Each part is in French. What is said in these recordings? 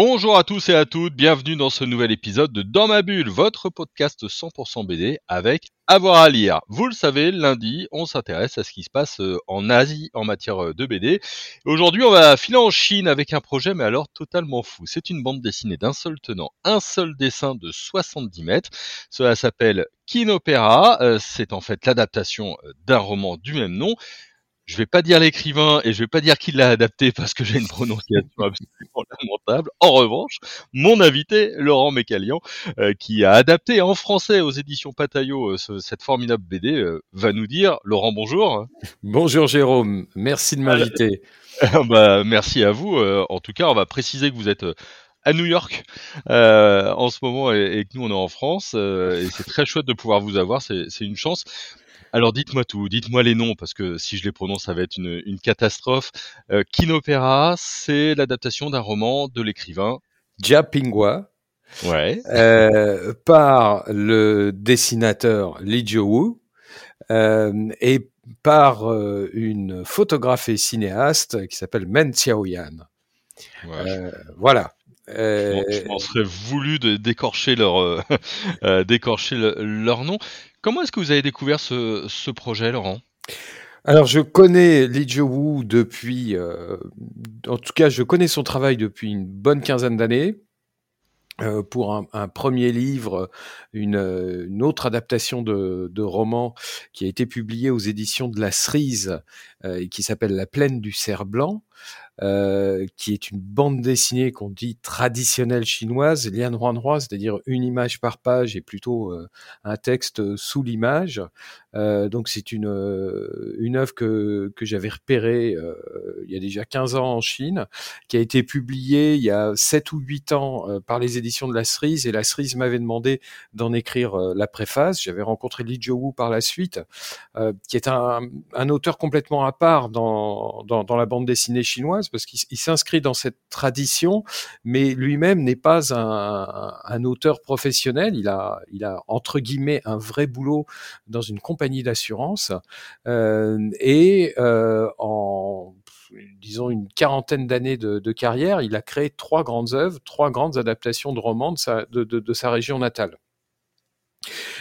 Bonjour à tous et à toutes, bienvenue dans ce nouvel épisode de Dans ma bulle, votre podcast 100% BD avec avoir à lire. Vous le savez, lundi, on s'intéresse à ce qui se passe euh, en Asie en matière euh, de BD. Aujourd'hui, on va filer en Chine avec un projet, mais alors totalement fou. C'est une bande dessinée d'un seul tenant, un seul dessin de 70 mètres. Cela s'appelle Kinopéra. Euh, c'est en fait l'adaptation d'un roman du même nom. Je vais pas dire l'écrivain et je vais pas dire qui l'a adapté parce que j'ai une prononciation absolument lamentable. En revanche, mon invité, Laurent Mécalian, euh, qui a adapté en français aux éditions Pataillot euh, cette formidable BD, euh, va nous dire, Laurent, bonjour. Bonjour Jérôme, merci de m'inviter. bah, merci à vous. en tout cas, on va préciser que vous êtes à New York euh, en ce moment et, et, que nous on est en France euh, et c'est très chouette de pouvoir vous avoir, c'est une chance. Alors dites-moi tout, dites-moi les noms parce que si je les prononce, ça va être une, une catastrophe. Euh, Kinopéra, c'est l'adaptation d'un roman de l'écrivain Jia Pingwa. Ouais. Euh, par le dessinateur Li Jiu euh, et par euh, une photographe et cinéaste qui s'appelle Men Xiaoyan. Ouais, euh, voilà. Euh, je m'en serais voulu de décorcher leur, euh, euh, décorcher le, leur nom. Comment est-ce que vous avez découvert ce, ce projet, Laurent? Alors, je connais Li Jiu depuis, euh, en tout cas, je connais son travail depuis une bonne quinzaine d'années. Euh, pour un, un, premier livre, une, une autre adaptation de, de, roman qui a été publié aux éditions de la Cerise euh, et qui s'appelle La plaine du cerf blanc. Euh, qui est une bande dessinée qu'on dit traditionnelle chinoise, lian huan hua, c'est-à-dire une image par page et plutôt euh, un texte sous l'image. Euh, donc c'est une une œuvre que que j'avais repérée il y a déjà 15 ans en Chine, qui a été publiée il y a 7 ou 8 ans par les éditions de la Cerise et la Cerise m'avait demandé d'en écrire la préface. J'avais rencontré Li Jiu par la suite, qui est un, un auteur complètement à part dans, dans, dans la bande dessinée chinoise parce qu'il s'inscrit dans cette tradition, mais lui-même n'est pas un, auteur professionnel. Il a, il a entre guillemets un vrai boulot dans une compagnie d'assurance euh, et euh, en disons une quarantaine d'années de, carrière, il a créé trois grandes œuvres, trois grandes adaptations de romans de sa région natale.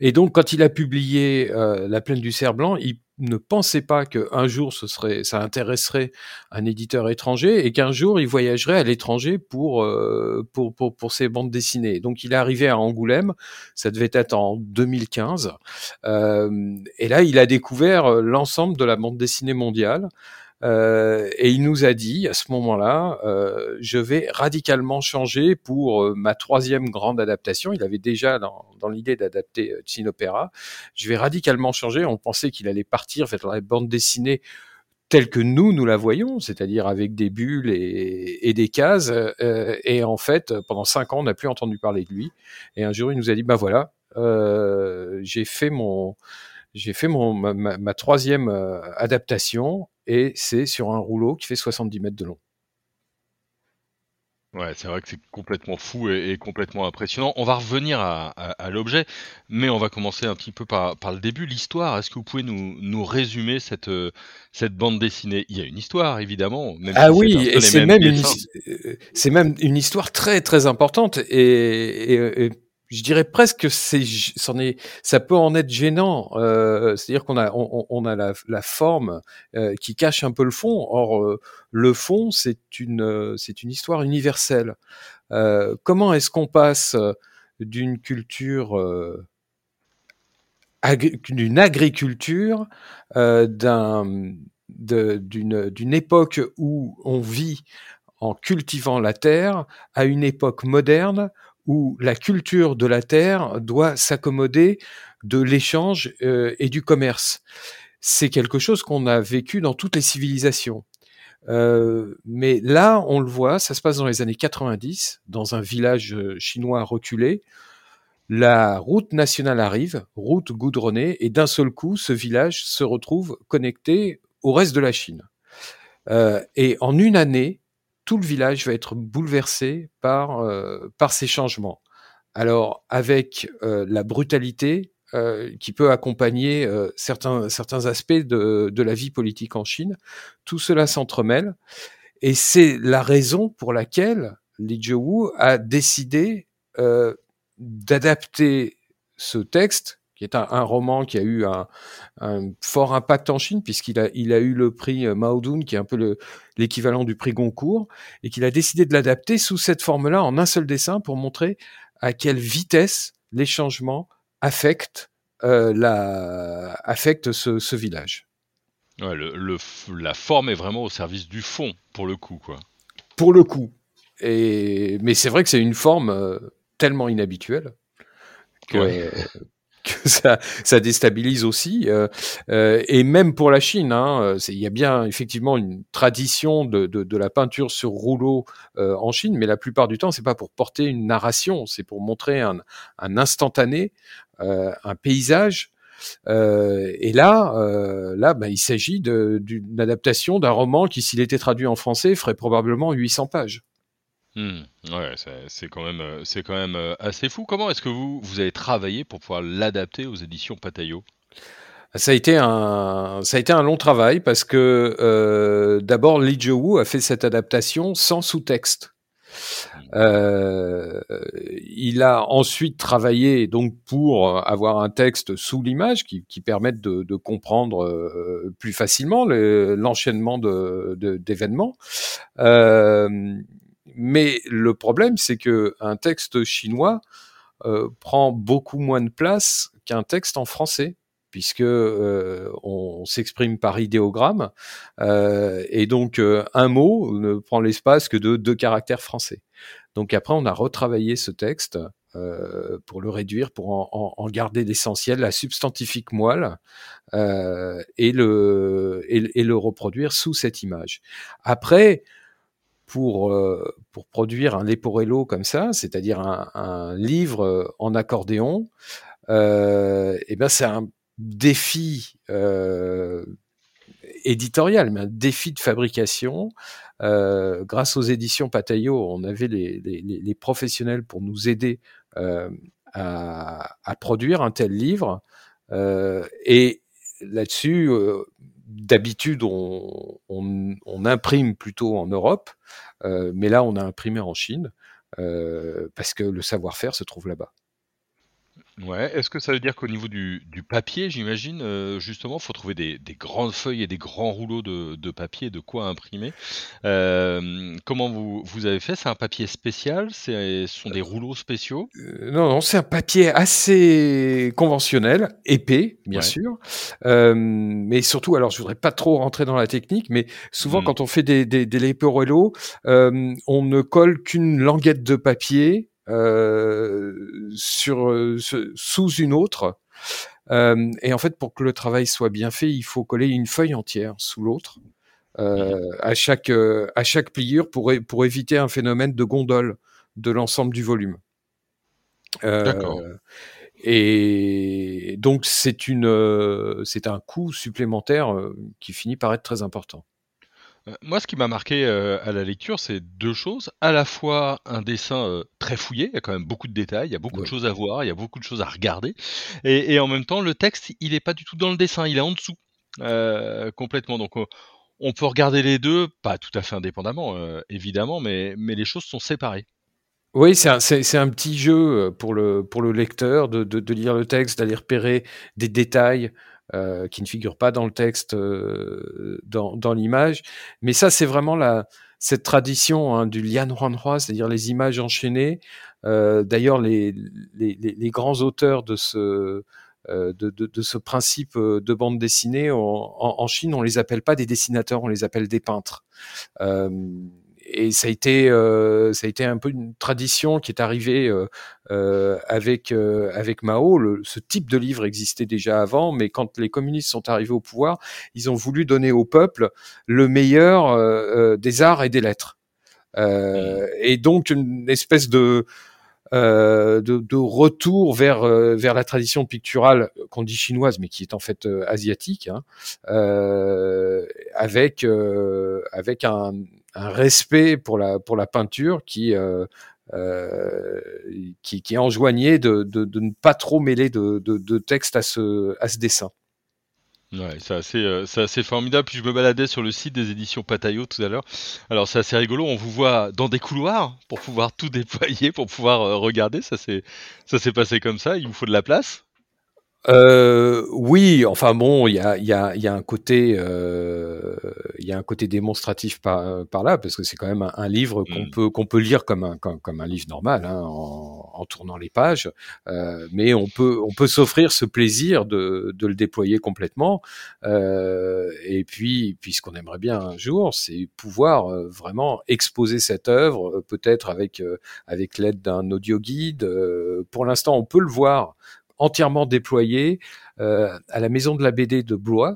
Et donc, quand il a publié euh, La plaine du cerf blanc, il ne pensait pas qu'un jour ce serait, ça intéresserait un éditeur étranger et qu'un jour il voyagerait à l'étranger pour, euh, pour, pour, pour, ses bandes dessinées. Donc il est arrivé à Angoulême, ça devait être en 2015, euh, et là il a découvert euh, l'ensemble de la bande dessinée mondiale. Euh, et il nous a dit à ce moment-là, euh, je vais radicalement changer pour euh, ma troisième grande adaptation. Il avait déjà dans, dans l'idée d'adapter euh, Opéra. Je vais radicalement changer. On pensait qu'il allait partir vers la bande dessinée telle que nous, nous la voyons, c'est-à-dire avec des bulles et, et des cases. Euh, et en fait, pendant cinq ans, on n'a plus entendu parler de lui. Et un jour, il nous a dit, bah voilà, euh, j'ai fait mon, j'ai fait mon, ma, ma, ma troisième euh, adaptation et c'est sur un rouleau qui fait 70 mètres de long. Ouais, c'est vrai que c'est complètement fou et, et, complètement impressionnant. On va revenir à, à, à l'objet, mais on va commencer un petit peu par, par le début. L'histoire, est-ce que vous pouvez nous, nous résumer cette, cette bande dessinée? Il y a une histoire, évidemment. Même ah si oui, et c'est même, une, c'est même une histoire très très importante et, et, et je dirais presque que c'est, est, ça peut en être gênant. Euh, C'est-à-dire qu'on a, on, on, a la, la forme euh, qui cache un peu le fond. Or, euh, le fond, c'est une, c'est une histoire universelle. Euh, comment est-ce qu'on passe d'une culture, euh, d'une agriculture, euh, d'un, d'une, d'une époque où on vit en cultivant la terre à une époque moderne où la culture de la terre doit s'accommoder de l'échange euh, et du commerce. C'est quelque chose qu'on a vécu dans toutes les civilisations. Euh, mais là, on le voit, ça se passe dans les années 90, dans un village euh, chinois reculé. La route nationale arrive, route goudronnée, et d'un seul coup, ce village se retrouve connecté au reste de la Chine. Et en une année, tout le village va être bouleversé par, par ces changements. Alors, avec la brutalité qui peut accompagner certains, certains aspects de, de la vie politique en Chine, tout cela s'entremêle. Et c'est la raison pour laquelle Li Jiawu a décidé euh, d'adapter ce texte, qui est un, un, roman qui a eu un, un fort impact en Chine, puisqu'il a, il a eu le prix euh, Mao Dun, qui est un peu l'équivalent du prix Goncourt, et qu'il a décidé de l'adapter sous cette forme-là, en un seul dessin, pour montrer à quelle vitesse les changements affectent, euh, la, affectent ce, ce village. Ouais, le, le, la forme est vraiment au service du fond, pour le coup, quoi. Pour le coup. Et, mais c'est vrai que c'est une forme euh, tellement inhabituelle que, ouais. Que ça, ça, déstabilise aussi. Euh, euh, et même pour la Chine, hein, il y a bien effectivement une tradition de, de, de la peinture sur rouleau euh, en Chine, mais la plupart du temps, c'est pas pour porter une narration, c'est pour montrer un, un instantané, euh, un paysage euh, et là, euh, là, bah, il s'agit d'une adaptation d'un roman qui, s'il était traduit en français, ferait probablement 800 pages. Mmh, ouais, c'est quand même, c'est quand même assez fou. Comment est-ce que vous vous avez travaillé pour pouvoir l'adapter aux éditions Patayo ça a été un, ça a été un long travail parce que euh, d'abord Li Jiawu a fait cette adaptation sans sous-texte. Euh, il a ensuite travaillé donc pour avoir un texte sous l'image qui, qui permette de, de comprendre euh, plus facilement l'enchaînement le, d'événements. De, euh, mais le problème, c'est que un texte chinois euh, prend beaucoup moins de place qu'un texte en français puisque euh, on, s'exprime par idéogramme, euh, et donc euh, un mot ne prend l'espace que de deux caractères français. Donc après, on a retravaillé ce texte euh, pour le réduire, pour en, garder l'essentiel, la substantifique moelle, euh, et, le, et, le reproduire sous cette image. Après, pour, euh, pour produire un Leporello comme ça, c'est-à-dire un, livre en accordéon, euh, et ben c'est un défi euh, éditorial, mais un défi de fabrication. Euh, grâce aux éditions Patayo, on avait les, professionnels pour nous aider euh, à, produire un tel livre. Euh, et là-dessus, euh, d'habitude, on, imprime plutôt en Europe, euh, mais là, on a imprimé en Chine parce que le savoir-faire se trouve là-bas. Ouais, est-ce que ça veut dire qu'au niveau du, du papier, j'imagine, euh, justement, faut trouver des, des, grandes feuilles et des grands rouleaux de, de papier, de quoi imprimer. Euh, comment vous, vous avez fait? C'est un papier spécial? Ce sont des rouleaux spéciaux? Euh, Non, non, c'est un papier assez conventionnel, épais, bien ouais. sûr. Euh, mais surtout, alors je voudrais pas trop rentrer dans la technique, mais souvent mmh. quand on fait des, des, des on ne colle qu'une languette de papier sur euh, sous une autre. Euh, et en fait, pour que le travail soit bien fait, il faut coller une feuille entière sous l'autre. Euh, à chaque euh, à chaque pliure pour pour éviter un phénomène de gondole de l'ensemble du volume. D'accord. Et donc c'est une c'est un coût supplémentaire qui finit par être très important. Euh, moi, ce qui m'a marqué euh, à la lecture, c'est deux choses. À la fois un dessin euh, très fouillé, il y a quand même beaucoup de détails, il y a beaucoup ouais. de choses à voir, il y a beaucoup de choses à regarder. Et, et en même temps, le texte, il n'est pas du tout dans le dessin, il est en dessous, euh, complètement. Donc, on peut regarder les deux, pas tout à fait indépendamment, évidemment, mais, mais les choses sont séparées. Oui, c'est un, un, petit jeu pour le, pour le lecteur de, de, de lire le texte, d'aller repérer des détails, euh, qui ne figure pas dans le texte, euh, dans, dans l'image. Mais ça, c'est vraiment la, cette tradition hein, du lian huanhua, c'est-à-dire les images enchaînées. Euh, D'ailleurs, les, les, les, grands auteurs de ce, euh, de, de, de, ce principe euh, de bande dessinée en, en, Chine, on les appelle pas des dessinateurs, on les appelle des peintres. Euh, et ça a été euh, ça a été un peu une tradition qui est arrivée euh, euh, avec avec Mao. Le, ce type de livre existait déjà avant, mais quand les communistes sont arrivés au pouvoir, ils ont voulu donner au peuple le meilleur des arts et des lettres. et donc une espèce de euh, de, de, retour vers euh, vers la tradition picturale qu'on dit chinoise, mais qui est en fait euh, asiatique, hein, avec avec un, respect pour la pour la peinture qui euh, qui, qui enjoignait de, de, ne pas trop mêler de, de, texte à ce, à ce dessin. Ouais, c'est assez, euh, assez, formidable. Puis je me baladais sur le site des éditions Patayo tout à l'heure. Alors c'est assez rigolo. On vous voit dans des couloirs pour pouvoir tout déployer, pour pouvoir euh, regarder. Ça s'est passé comme ça. Il vous faut de la place. Euh, oui, enfin bon, il y a, y, a, y a un côté, euh, il y a un côté démonstratif par, par là, parce que c'est quand même un, livre qu'on mmh. peut qu'on peut lire comme un comme, comme un livre normal, hein, en, en, tournant les pages, euh, mais on peut on peut s'offrir ce plaisir de, de le déployer complètement. Euh, et puis, puis ce qu'on aimerait bien un jour, c'est pouvoir euh, vraiment exposer cette œuvre, peut-être avec avec l'aide d'un audio guide. pour l'instant, on peut le voir entièrement déployé euh, à la maison de la BD de Blois,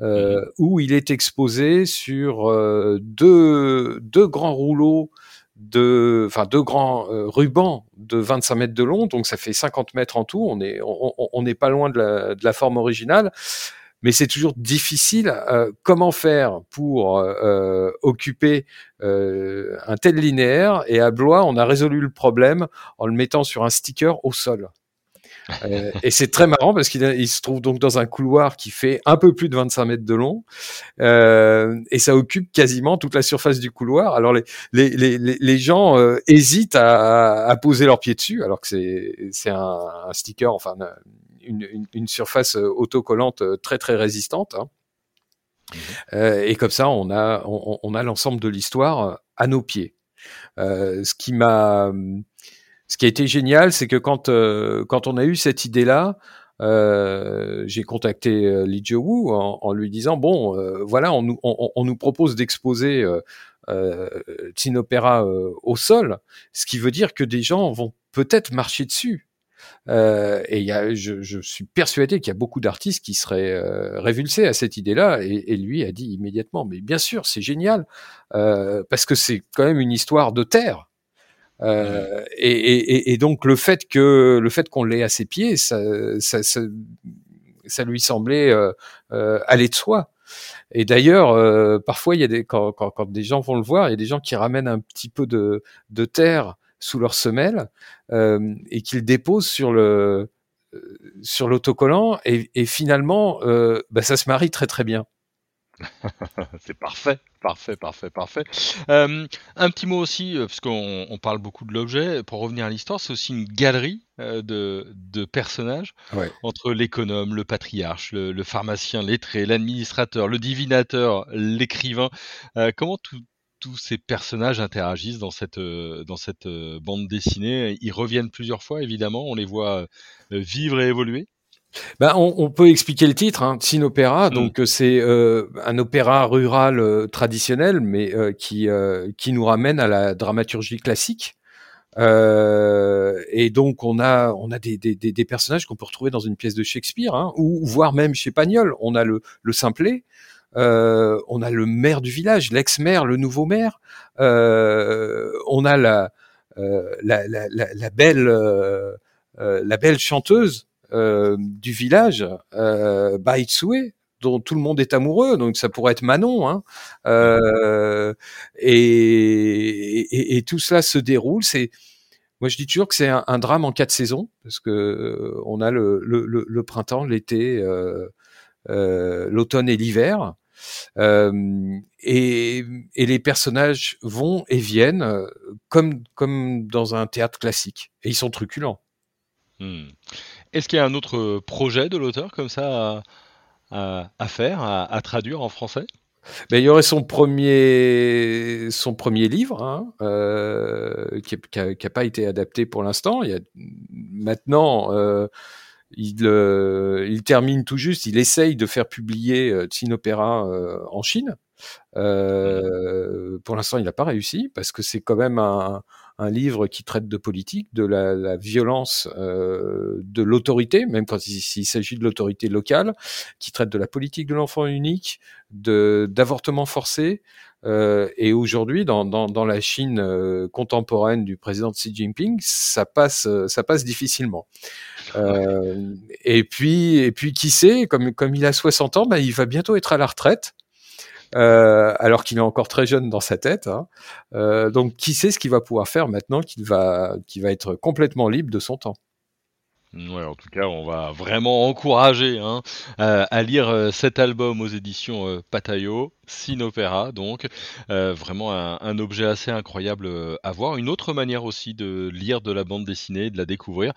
euh, mhm. où il est exposé sur euh, deux, deux grands rouleaux de, enfin deux grands rubans de 25 mètres de long, donc ça fait 50 mètres en tout. On est, on n'est pas loin de la, de la, forme originale, mais c'est toujours difficile. comment faire pour occuper un tel linéaire Et à Blois, on a résolu le problème en le mettant sur un sticker au sol. Euh, et c'est très marrant parce qu'il il se trouve donc dans un couloir qui fait un peu plus de 25 mètres de long euh, et ça occupe quasiment toute la surface du couloir. Alors les, les, les, les gens euh, hésitent à, à, poser leurs pieds dessus alors que c'est, c'est un, un, sticker, enfin une, une, une, surface autocollante très très résistante. Hein. Euh, et comme ça, on a, on, on a l'ensemble de l'histoire à nos pieds. ce qui m'a ce qui a été génial, c'est que quand euh, quand on a eu cette idée-là, euh, j'ai contacté euh, Lee en, lui disant bon, euh, voilà, on nous on, on nous propose d'exposer euh, euh Opera au sol, ce qui veut dire que des gens vont peut-être marcher dessus. et y a, je, je, suis persuadé qu'il y a beaucoup d'artistes qui seraient révulsés à cette idée-là. Et, et, lui a dit immédiatement, mais bien sûr, c'est génial, parce que c'est quand même une histoire de terre. Euh, et, donc le fait que le fait qu'on l'ait à ses pieds, ça, ça, ça, ça lui semblait euh, euh, aller de soi. Et d'ailleurs, euh, parfois, il y a des quand, quand, quand, des gens vont le voir, il y a des gens qui ramènent un petit peu de, de terre sous leur semelle et qu'ils déposent sur le sur l'autocollant et, et finalement, bah, ça se marie très très bien. c'est parfait, parfait, parfait, parfait. Euh, un petit mot aussi, euh, parce qu'on on parle beaucoup de l'objet, pour revenir à l'histoire, c'est aussi une galerie euh, de, de, personnages entre l'économe, le patriarche, le, pharmacien lettré, l'administrateur, le divinateur, l'écrivain. comment tous ces personnages interagissent dans cette, dans cette bande dessinée? Ils reviennent plusieurs fois, évidemment, on les voit vivre et évoluer ben, on, on, peut expliquer le titre, hein, Opéra. Mm. Donc c'est euh, un opéra rural euh, traditionnel, mais euh, qui qui nous ramène à la dramaturgie classique. et donc on a on a des, des, des personnages qu'on peut retrouver dans une pièce de Shakespeare, hein, ou voire même chez Pagnol. On a le, le simplet, on a le maire du village, l'ex-maire, le nouveau maire. on a la la, la, la, la, belle la belle chanteuse euh, du village, euh, Baitsue, dont tout le monde est amoureux, donc ça pourrait être Manon, hein, euh, et, tout cela se déroule. C'est, moi je dis toujours que c'est un, drame en quatre saisons, parce que euh, on a le, printemps, l'été, l'automne et l'hiver. Et, les personnages vont et viennent comme, comme dans un théâtre classique. Et ils sont truculents. Hmm. Est-ce qu'il y a un autre projet de l'auteur comme ça à, faire, à, traduire en français? Ben, il y aurait son premier, livre, hein, euh, qui n'a pas été adapté pour l'instant. Maintenant, euh, il, euh, termine tout juste, il essaye de faire publier euh, Opera euh, en Chine. Euh, pour l'instant, il n'a pas réussi parce que c'est quand même un, un livre qui traite de politique, de la, la violence euh, de l'autorité, même quand il, s'agit de l'autorité locale, qui traite de la politique de l'enfant unique, de d'avortement forcé. Euh, et aujourd'hui, dans, dans, dans, la Chine euh, contemporaine du président Xi Jinping, ça passe, ça passe difficilement. Euh, et puis, et puis, qui sait, comme, comme il a 60 ans, bah, il va bientôt être à la retraite. Euh, alors qu'il est encore très jeune dans sa tête. Hein. Euh, donc, qui sait ce qu'il va pouvoir faire maintenant qu'il va, qu'il va être complètement libre de son temps. Ouais, en tout cas, on va vraiment encourager hein, à lire euh, cet album aux éditions euh, Patayo, Sinopéra, donc vraiment un, objet assez incroyable à voir. Une autre manière aussi de lire de la bande dessinée, de la découvrir,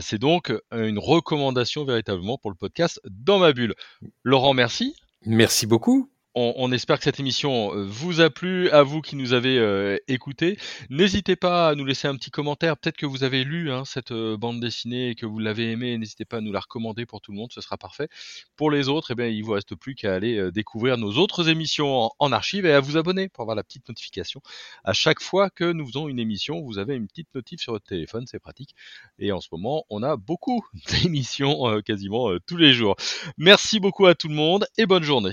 c'est donc une recommandation véritablement pour le podcast Dans ma bulle. Laurent, merci. Merci beaucoup on, espère que cette émission euh, vous a plu, à vous qui nous avez euh, écoutés. N'hésitez pas à nous laisser un petit commentaire. Peut-être que vous avez lu hein, cette euh, bande dessinée et que vous l'avez aimée. N'hésitez pas à nous la recommander pour tout le monde, ce sera parfait. Pour les autres, eh bien, il vous reste plus qu'à aller découvrir nos autres émissions en, archive et à vous abonner pour avoir la petite notification. À chaque fois que nous faisons une émission, vous avez une petite notif sur votre téléphone, c'est pratique. Et en ce moment, on a beaucoup d'émissions quasiment tous les jours. Merci beaucoup à tout le monde et bonne journée.